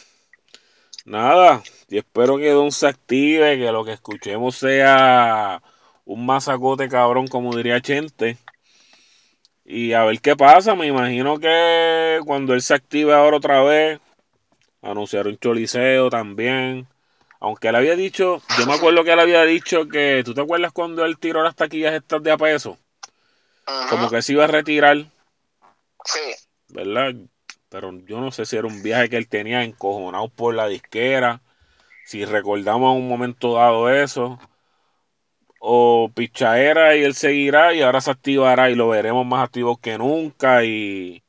nada, y espero que Don se active, que lo que escuchemos sea un masacote cabrón, como diría Chente. Y a ver qué pasa, me imagino que cuando él se active ahora otra vez, anunciar un choliseo también. Aunque él había dicho, yo me acuerdo que él había dicho que, ¿tú te acuerdas cuando él tiró las taquillas estas de a peso? Como que se iba a retirar, Sí, ¿verdad? Pero yo no sé si era un viaje que él tenía encojonado por la disquera, si recordamos en un momento dado eso, o pichaera y él seguirá y ahora se activará y lo veremos más activo que nunca y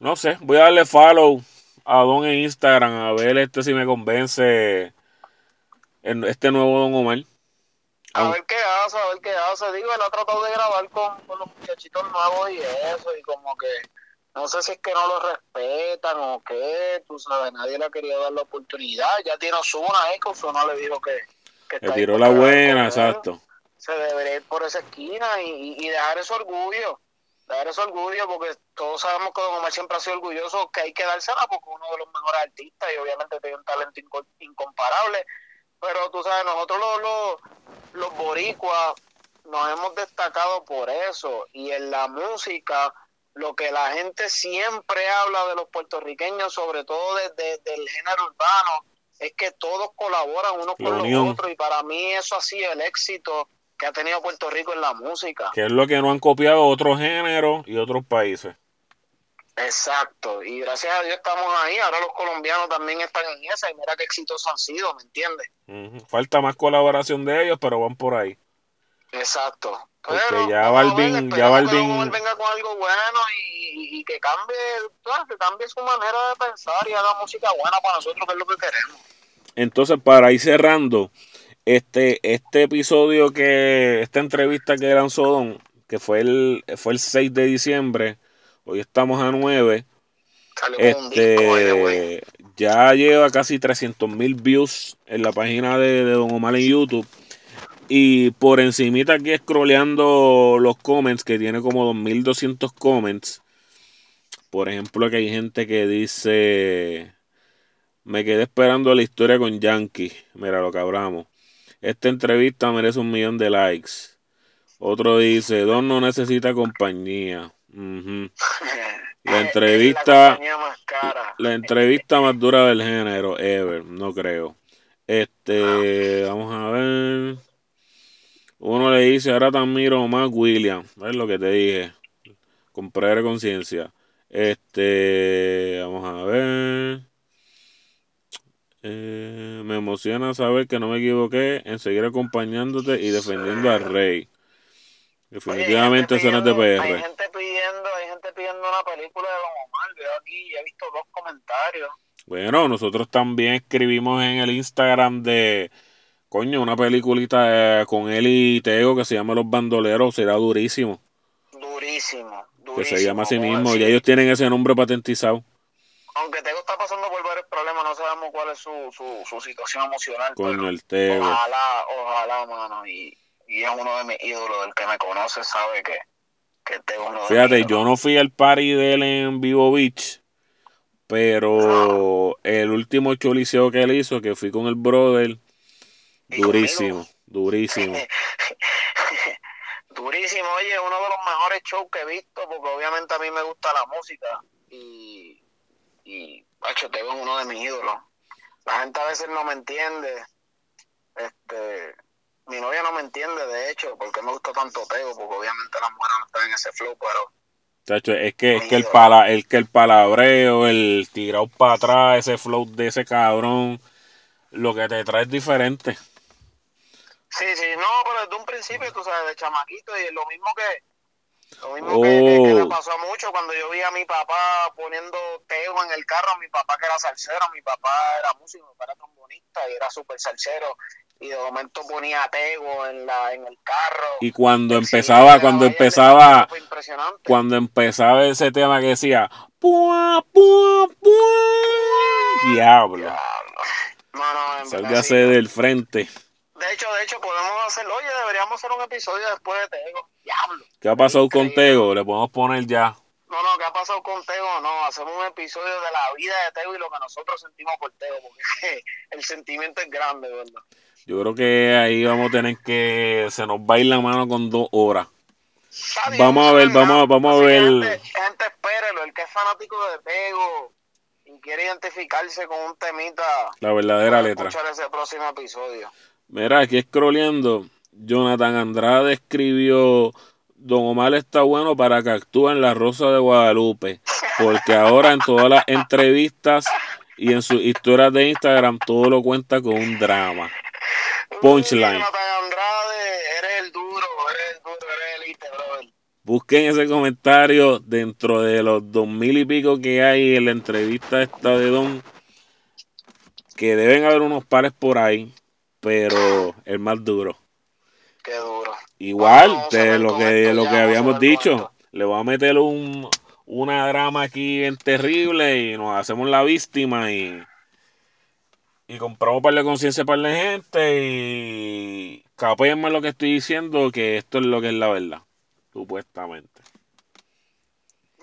no sé, voy a darle follow a Don en Instagram a ver este si me convence en este nuevo Don Omar. a ver qué hace, a ver qué hace. Digo, él ha tratado de grabar con, con los muchachitos nuevos y eso, y como que no sé si es que no lo respetan o qué, tú sabes, nadie le ha querido dar la oportunidad. Ya tiene Osuna ahí, que Osuna le dijo que, que Le tiró la buena, exacto. se debería ir por esa esquina y, y- dejar ese orgullo, dejar ese orgullo porque todos sabemos que Don Omar siempre ha sido orgulloso, que hay que dársela porque es uno de los mejores artistas y obviamente tiene un talento inco- incomparable, pero tú sabes, nosotros los, los, los boricuas nos hemos destacado por eso y en la música lo que la gente siempre habla de los puertorriqueños, sobre todo desde del género urbano, es que todos colaboran unos La con los otros y para mí eso ha sido el éxito que ha tenido Puerto Rico en la música. Que es lo que no han copiado otros géneros y otros países. Exacto, y gracias a Dios estamos ahí, ahora los colombianos también están en esa y mira qué exitosos han sido, ¿me entiendes? Ujú. Falta más colaboración de ellos, pero van por ahí. Exacto. Porque ya Balvin- ya Balvin- venga con algo bueno y, que cambie, claro, que cambie su manera de pensar y haga música buena para nosotros, que es lo que queremos. Entonces, para ir cerrando, este, este episodio que, esta entrevista que lanzó Don, que fue el, fue el 6 de diciembre, hoy estamos a 9, Salió con un disco, by the way. este, ya lleva casi 300 mil views en la página de, de Don Omar en YouTube. Y por encimita aquí scrolleando los comments, que tiene como 2200 comments. Por ejemplo, que hay gente que dice, me quedé esperando la historia con Yankee. Mira lo que hablamos. Esta entrevista merece un millón de likes. Otro dice, Don no necesita compañía. La entrevista- la entrevista más dura del género, ever, no creo. Este, vamos a ver. Uno le dice, ahora te admiro más William. Es lo que te dije. De conciencia. Este, vamos a ver. Eh, me emociona saber que no me equivoqué en seguir acompañándote y defendiendo al rey. Definitivamente eso no es de pidiendo, Hay PR. gente pidiendo, hay gente pidiendo una película de Don Omar. Veo aquí, he visto dos comentarios. Bueno, nosotros también escribimos en el Instagram de, coño, una peliculita eh, con él y Tego que se llama Los Bandoleros, será durísimo. Durísimo, durísimo. Que se llama así como mismo, ya ellos tienen ese nombre patentizado. Aunque Tego está pasando por varios problemas, no sabemos cuál es su, su, su situación emocional. Coño, el Tego. Ojalá, ojalá, mano. Y, y es uno de mis ídolos. El que me conoce sabe que, que Tego es uno de Fíjate, yo no fui al party de él en Vivo Beach, pero el último choliseo que él hizo, que fui con el brother, Y durísimo, durísimo. Durísimo, oye, uno de los mejores shows que he visto, porque obviamente a mí me gusta la música y, y hecho, Tego es uno de mis ídolos. La gente a veces no me entiende, este, mi novia no me entiende, de hecho, porque me gusta tanto Tego, porque obviamente las mujeres no están en ese flow, pero Chacho, es que, es que el, pala, el que el palabreo, el tirado para atrás, ese flow de ese cabrón, lo que te trae es diferente. Sí, sí, no, pero desde un principio, tú sabes, de chamaquito, y lo mismo que, lo mismo Oh. que, que, que me pasó mucho cuando yo vi a mi papá poniendo Tego en el carro, mi papá que era salsero, mi papá era músico, mi papá era trombonista y era súper salsero, y de momento ponía Tego en la, en el carro. Y cuando empezaba, cuando empezaba, cuando empezaba ese tema que decía, pua, pua, pua, diablo, Diablo. No, no, sálgase sí. del frente. De hecho, de hecho, podemos hacerlo. Oye, deberíamos hacer un episodio después de Tego. Diablo. ¿Qué ha pasado con. Tego? Le podemos poner ya. No, no, ¿qué ha pasado con Tego? No, hacemos un episodio de la vida de Tego y lo que nosotros sentimos por Tego, porque el sentimiento es grande, ¿verdad? Yo creo que ahí vamos a tener que. Se nos va a ir la mano con dos horas. Bien, Vamos a ver, vamos vamos a ver. Gente, gente, espérelo. El que es fanático de Tego y quiere identificarse con un temita, La verdadera letra. escuchar ese próximo episodio. Mira, aquí scrolleando. Jonathan Andrade escribió. Don Omar está bueno para que actúe en La Rosa de Guadalupe. Porque ahora en todas las entrevistas y en sus historias de Instagram todo lo cuenta con un drama. Punchline. Jonathan Andrade, eres el duro, eres el duro, eres el elite, brother. Busquen ese comentario dentro de los dos mil y pico que hay en la entrevista esta de Don. Que deben haber unos pares por ahí. Pero el más duro. Qué duro. Igual de lo que, lo que habíamos dicho. Le voy a meter un, una drama aquí bien terrible y nos hacemos la víctima y, y compramos para la conciencia para la gente y capéenme lo que estoy diciendo que esto es lo que es la verdad. Supuestamente.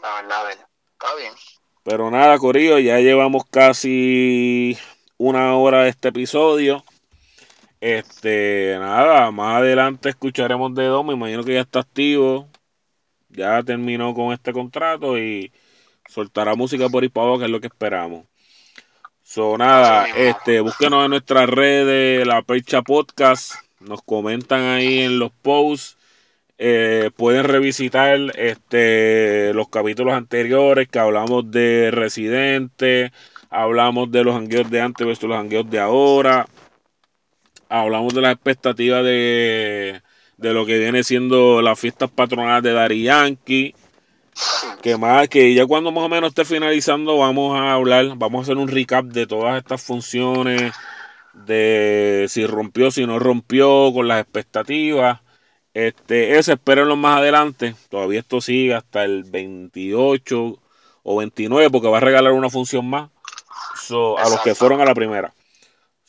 La verdad, a ver, está bien. Pero nada, Corillo, ya llevamos casi una hora de este episodio. Este, nada, más adelante escucharemos de Don. Me imagino que ya está activo. Ya terminó con este contrato y soltará música por abajo, que es lo que esperamos. So, nada, este, búsquenos en nuestras redes, la Percha Podcast. Nos comentan ahí en los posts. Eh, pueden revisitar este, los capítulos anteriores que hablamos de Residente, hablamos de los hangueos de antes versus los hangueos de ahora, hablamos de las expectativas de, de lo que viene siendo las fiestas patronales de Dari Yankee. Que más, que ya cuando más o menos esté finalizando, vamos a hablar, vamos a hacer un recap de todas estas funciones, de si rompió, si no rompió, con las expectativas. Este, ese espérenlo más adelante. Todavía esto sigue hasta el 28 o 29 porque va a regalar una función más so, a los que fueron a la primera.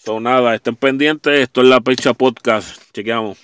Son nada, estén pendientes. Esto es la Pecha Podcast. Chequeamos.